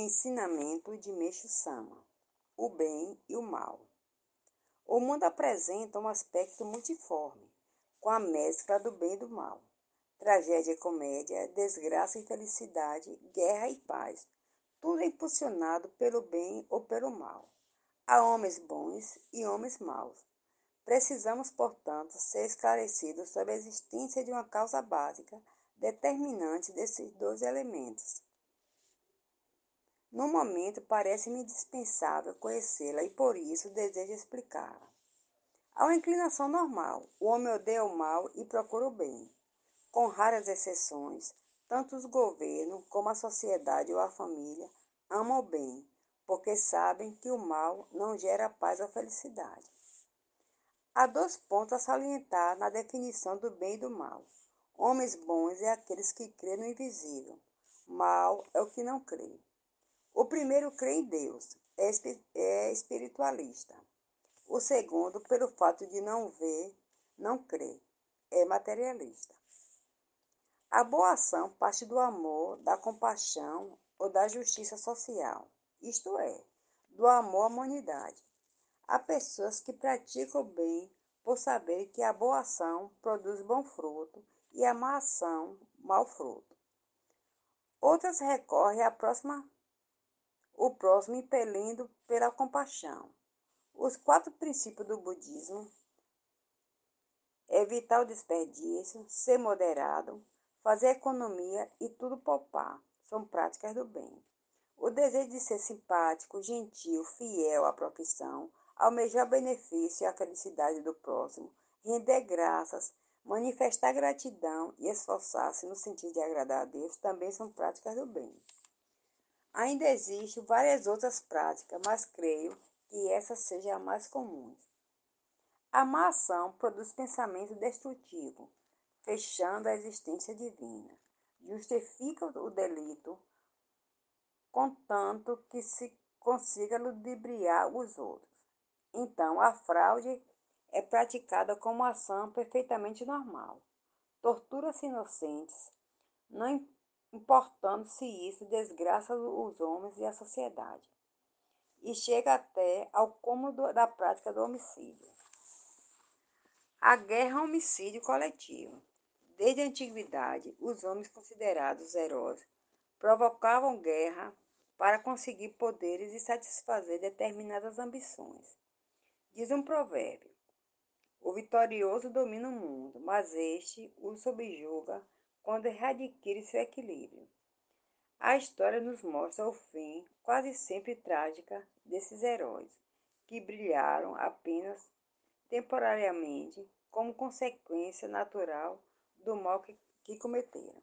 Ensinamento de Meixo Sama: O bem e o mal. O mundo apresenta um aspecto multiforme, com a mescla do bem e do mal. Tragédia e comédia, desgraça e felicidade, guerra e paz, tudo é impulsionado pelo bem ou pelo mal. Há homens bons e homens maus. Precisamos, portanto, ser esclarecidos sobre a existência de uma causa básica determinante desses dois elementos no momento, parece-me indispensável conhecê-la e por isso desejo explicá-la. Há uma inclinação normal. O homem odeia o mal e procura o bem. Com raras exceções, tanto os governos como a sociedade ou a família amam o bem, porque sabem que o mal não gera paz ou felicidade. Há dois pontos a salientar na definição do bem e do mal. Homens bons é aqueles que crêem no invisível. Mal é o que não crê. O primeiro crê em Deus, é, é espiritualista. O segundo, pelo fato de não ver, não crê, é materialista. A boa ação parte do amor, da compaixão ou da justiça social, isto é, do amor à humanidade. Há pessoas que praticam o bem por saber que a boa ação produz bom fruto e a má ação, mau fruto. Outras recorrem à próxima o próximo impelindo pela compaixão. Os quatro princípios do budismo: evitar o desperdício, ser moderado, fazer economia e tudo poupar, são práticas do bem. O desejo de ser simpático, gentil, fiel à profissão, almejar o benefício e a felicidade do próximo, render graças, manifestar gratidão e esforçar-se no sentido de agradar a Deus também são práticas do bem. Ainda existem várias outras práticas, mas creio que essa seja a mais comum. A má ação produz pensamento destrutivo, fechando a existência divina. Justifica o delito, contanto que se consiga ludibriar os outros. Então, a fraude é praticada como ação perfeitamente normal. Tortura-se inocentes, não importando se isso desgraça os homens e a sociedade, e chega até ao cômodo da prática do homicídio. A guerra é um homicídio coletivo. Desde a antiguidade, os homens considerados heróis provocavam guerra para conseguir poderes e satisfazer determinadas ambições. Diz um provérbio: O vitorioso domina o mundo, mas este o subjuga quando readquire seu equilíbrio. A história nos mostra o fim, quase sempre trágica, desses heróis, que brilharam apenas temporariamente como consequência natural do mal que, que cometeram.